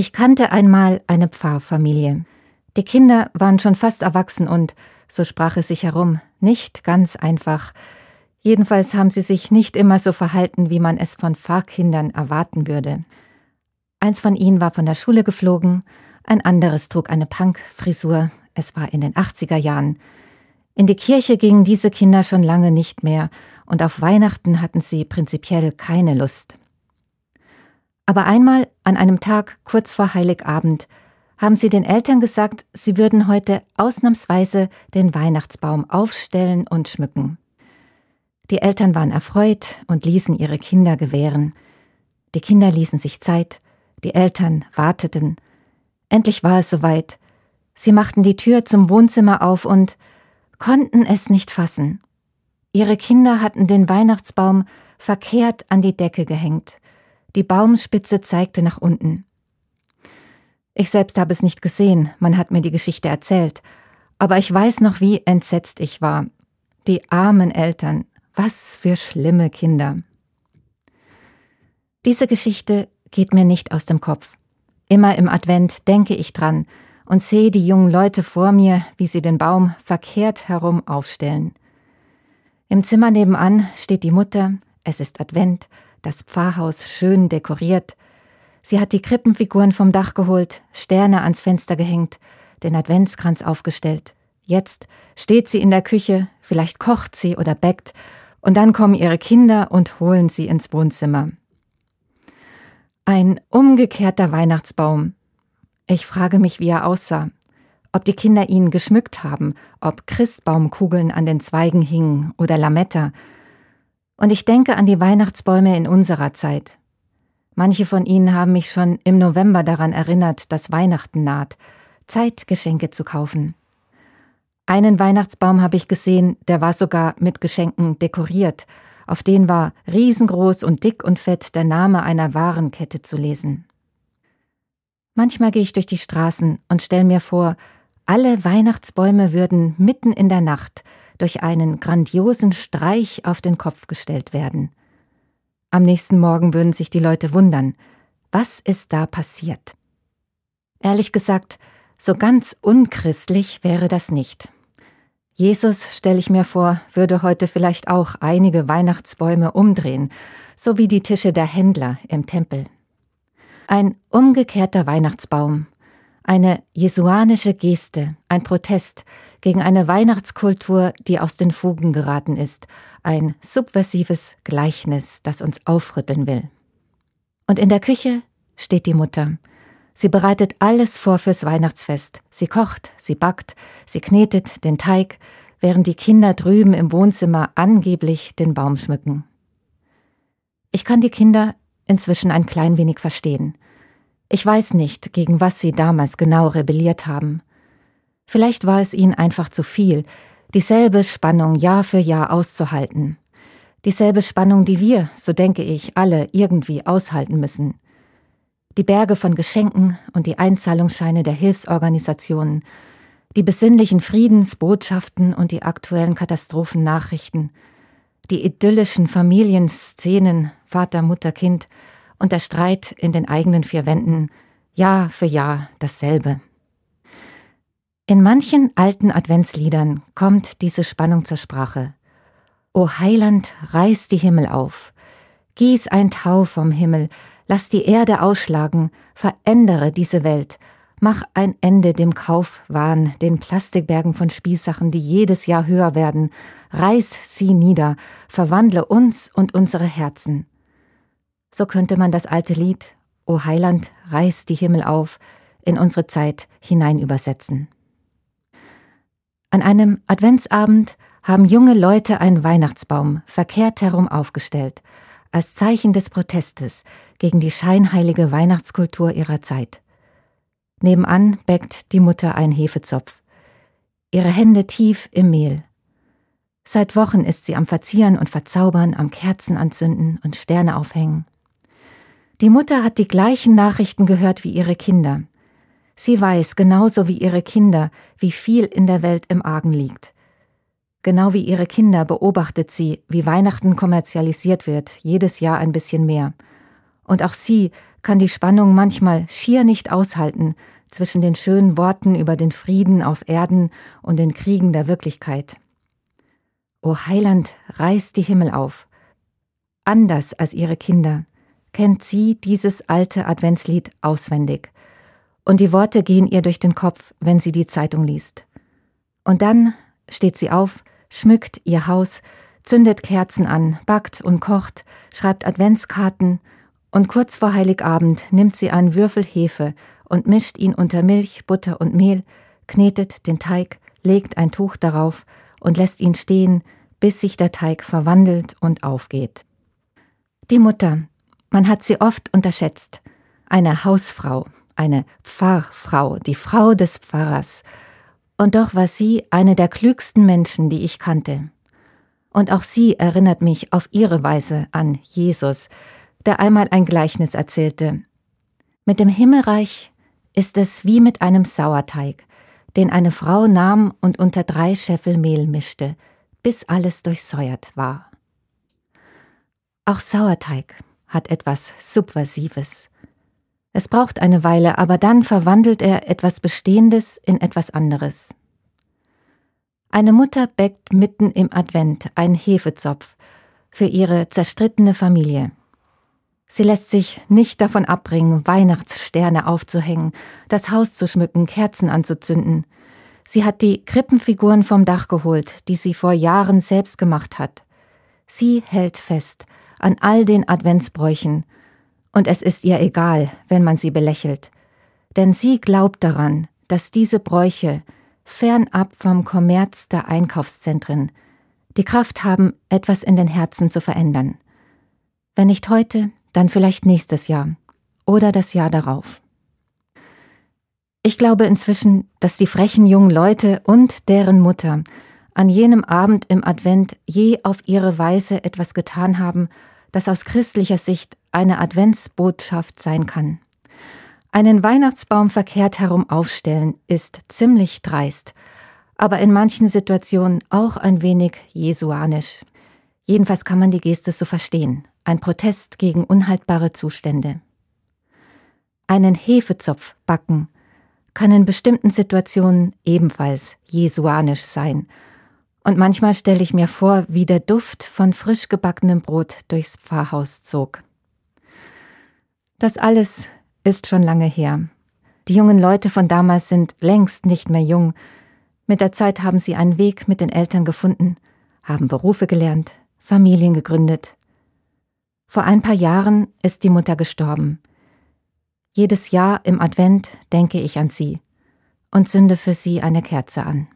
Ich kannte einmal eine Pfarrfamilie. Die Kinder waren schon fast erwachsen und, so sprach es sich herum, nicht ganz einfach. Jedenfalls haben sie sich nicht immer so verhalten, wie man es von Pfarrkindern erwarten würde. Eins von ihnen war von der Schule geflogen, ein anderes trug eine Punk-Frisur, es war in den 80er Jahren. In die Kirche gingen diese Kinder schon lange nicht mehr, und auf Weihnachten hatten sie prinzipiell keine Lust. Aber einmal, an einem Tag kurz vor Heiligabend, haben sie den Eltern gesagt, sie würden heute ausnahmsweise den Weihnachtsbaum aufstellen und schmücken. Die Eltern waren erfreut und ließen ihre Kinder gewähren. Die Kinder ließen sich Zeit, die Eltern warteten. Endlich war es soweit. Sie machten die Tür zum Wohnzimmer auf und konnten es nicht fassen. Ihre Kinder hatten den Weihnachtsbaum verkehrt an die Decke gehängt. Die Baumspitze zeigte nach unten. Ich selbst habe es nicht gesehen, man hat mir die Geschichte erzählt, aber ich weiß noch, wie entsetzt ich war. Die armen Eltern, was für schlimme Kinder. Diese Geschichte geht mir nicht aus dem Kopf. Immer im Advent denke ich dran und sehe die jungen Leute vor mir, wie sie den Baum verkehrt herum aufstellen. Im Zimmer nebenan steht die Mutter, es ist Advent, das Pfarrhaus schön dekoriert, Sie hat die Krippenfiguren vom Dach geholt, Sterne ans Fenster gehängt, den Adventskranz aufgestellt. Jetzt steht sie in der Küche, vielleicht kocht sie oder bäckt, und dann kommen ihre Kinder und holen sie ins Wohnzimmer. Ein umgekehrter Weihnachtsbaum. Ich frage mich, wie er aussah, ob die Kinder ihn geschmückt haben, ob Christbaumkugeln an den Zweigen hingen oder Lametta. Und ich denke an die Weihnachtsbäume in unserer Zeit. Manche von Ihnen haben mich schon im November daran erinnert, dass Weihnachten naht, Zeit, Geschenke zu kaufen. Einen Weihnachtsbaum habe ich gesehen, der war sogar mit Geschenken dekoriert. Auf den war riesengroß und dick und fett der Name einer Warenkette zu lesen. Manchmal gehe ich durch die Straßen und stelle mir vor, alle Weihnachtsbäume würden mitten in der Nacht durch einen grandiosen Streich auf den Kopf gestellt werden. Am nächsten Morgen würden sich die Leute wundern, was ist da passiert? Ehrlich gesagt, so ganz unchristlich wäre das nicht. Jesus, stelle ich mir vor, würde heute vielleicht auch einige Weihnachtsbäume umdrehen, so wie die Tische der Händler im Tempel. Ein umgekehrter Weihnachtsbaum, eine jesuanische Geste, ein Protest gegen eine Weihnachtskultur, die aus den Fugen geraten ist ein subversives Gleichnis, das uns aufrütteln will. Und in der Küche steht die Mutter. Sie bereitet alles vor fürs Weihnachtsfest. Sie kocht, sie backt, sie knetet den Teig, während die Kinder drüben im Wohnzimmer angeblich den Baum schmücken. Ich kann die Kinder inzwischen ein klein wenig verstehen. Ich weiß nicht, gegen was sie damals genau rebelliert haben. Vielleicht war es ihnen einfach zu viel, dieselbe Spannung Jahr für Jahr auszuhalten. Dieselbe Spannung, die wir, so denke ich, alle irgendwie aushalten müssen. Die Berge von Geschenken und die Einzahlungsscheine der Hilfsorganisationen, die besinnlichen Friedensbotschaften und die aktuellen Katastrophennachrichten, die idyllischen Familienszenen Vater, Mutter, Kind und der Streit in den eigenen vier Wänden, Jahr für Jahr dasselbe. In manchen alten Adventsliedern kommt diese Spannung zur Sprache. O Heiland, reiß die Himmel auf, gieß ein Tau vom Himmel, lass die Erde ausschlagen, verändere diese Welt, mach ein Ende dem Kaufwahn, den Plastikbergen von Spießsachen, die jedes Jahr höher werden, reiß sie nieder, verwandle uns und unsere Herzen. So könnte man das alte Lied O Heiland, reiß die Himmel auf in unsere Zeit hinein übersetzen. An einem Adventsabend haben junge Leute einen Weihnachtsbaum verkehrt herum aufgestellt, als Zeichen des Protestes gegen die scheinheilige Weihnachtskultur ihrer Zeit. Nebenan bäckt die Mutter einen Hefezopf, ihre Hände tief im Mehl. Seit Wochen ist sie am Verzieren und Verzaubern, am Kerzen anzünden und Sterne aufhängen. Die Mutter hat die gleichen Nachrichten gehört wie ihre Kinder. Sie weiß, genauso wie ihre Kinder, wie viel in der Welt im Argen liegt. Genau wie ihre Kinder beobachtet sie, wie Weihnachten kommerzialisiert wird, jedes Jahr ein bisschen mehr. Und auch sie kann die Spannung manchmal schier nicht aushalten zwischen den schönen Worten über den Frieden auf Erden und den Kriegen der Wirklichkeit. O Heiland, reißt die Himmel auf. Anders als ihre Kinder kennt sie dieses alte Adventslied auswendig, und die Worte gehen ihr durch den Kopf, wenn sie die Zeitung liest. Und dann steht sie auf, schmückt ihr Haus, zündet Kerzen an, backt und kocht, schreibt Adventskarten, und kurz vor Heiligabend nimmt sie einen Würfel Hefe und mischt ihn unter Milch, Butter und Mehl, knetet den Teig, legt ein Tuch darauf und lässt ihn stehen, bis sich der Teig verwandelt und aufgeht. Die Mutter, man hat sie oft unterschätzt, eine Hausfrau, eine Pfarrfrau, die Frau des Pfarrers, und doch war sie eine der klügsten Menschen, die ich kannte. Und auch sie erinnert mich auf ihre Weise an Jesus, der einmal ein Gleichnis erzählte. Mit dem Himmelreich ist es wie mit einem Sauerteig, den eine Frau nahm und unter drei Scheffel Mehl mischte, bis alles durchsäuert war. Auch Sauerteig hat etwas Subversives. Es braucht eine Weile, aber dann verwandelt er etwas Bestehendes in etwas anderes. Eine Mutter bäckt mitten im Advent einen Hefezopf für ihre zerstrittene Familie. Sie lässt sich nicht davon abbringen, Weihnachtssterne aufzuhängen, das Haus zu schmücken, Kerzen anzuzünden. Sie hat die Krippenfiguren vom Dach geholt, die sie vor Jahren selbst gemacht hat. Sie hält fest an all den Adventsbräuchen, und es ist ihr egal, wenn man sie belächelt, denn sie glaubt daran, dass diese Bräuche, fernab vom Kommerz der Einkaufszentren, die Kraft haben, etwas in den Herzen zu verändern. Wenn nicht heute, dann vielleicht nächstes Jahr oder das Jahr darauf. Ich glaube inzwischen, dass die frechen jungen Leute und deren Mutter an jenem Abend im Advent je auf ihre Weise etwas getan haben, das aus christlicher Sicht eine Adventsbotschaft sein kann. Einen Weihnachtsbaum verkehrt herum aufstellen ist ziemlich dreist, aber in manchen Situationen auch ein wenig jesuanisch. Jedenfalls kann man die Geste so verstehen ein Protest gegen unhaltbare Zustände. Einen Hefezopf backen kann in bestimmten Situationen ebenfalls jesuanisch sein. Und manchmal stelle ich mir vor, wie der Duft von frisch gebackenem Brot durchs Pfarrhaus zog. Das alles ist schon lange her. Die jungen Leute von damals sind längst nicht mehr jung. Mit der Zeit haben sie einen Weg mit den Eltern gefunden, haben Berufe gelernt, Familien gegründet, vor ein paar Jahren ist die Mutter gestorben. Jedes Jahr im Advent denke ich an sie und zünde für sie eine Kerze an.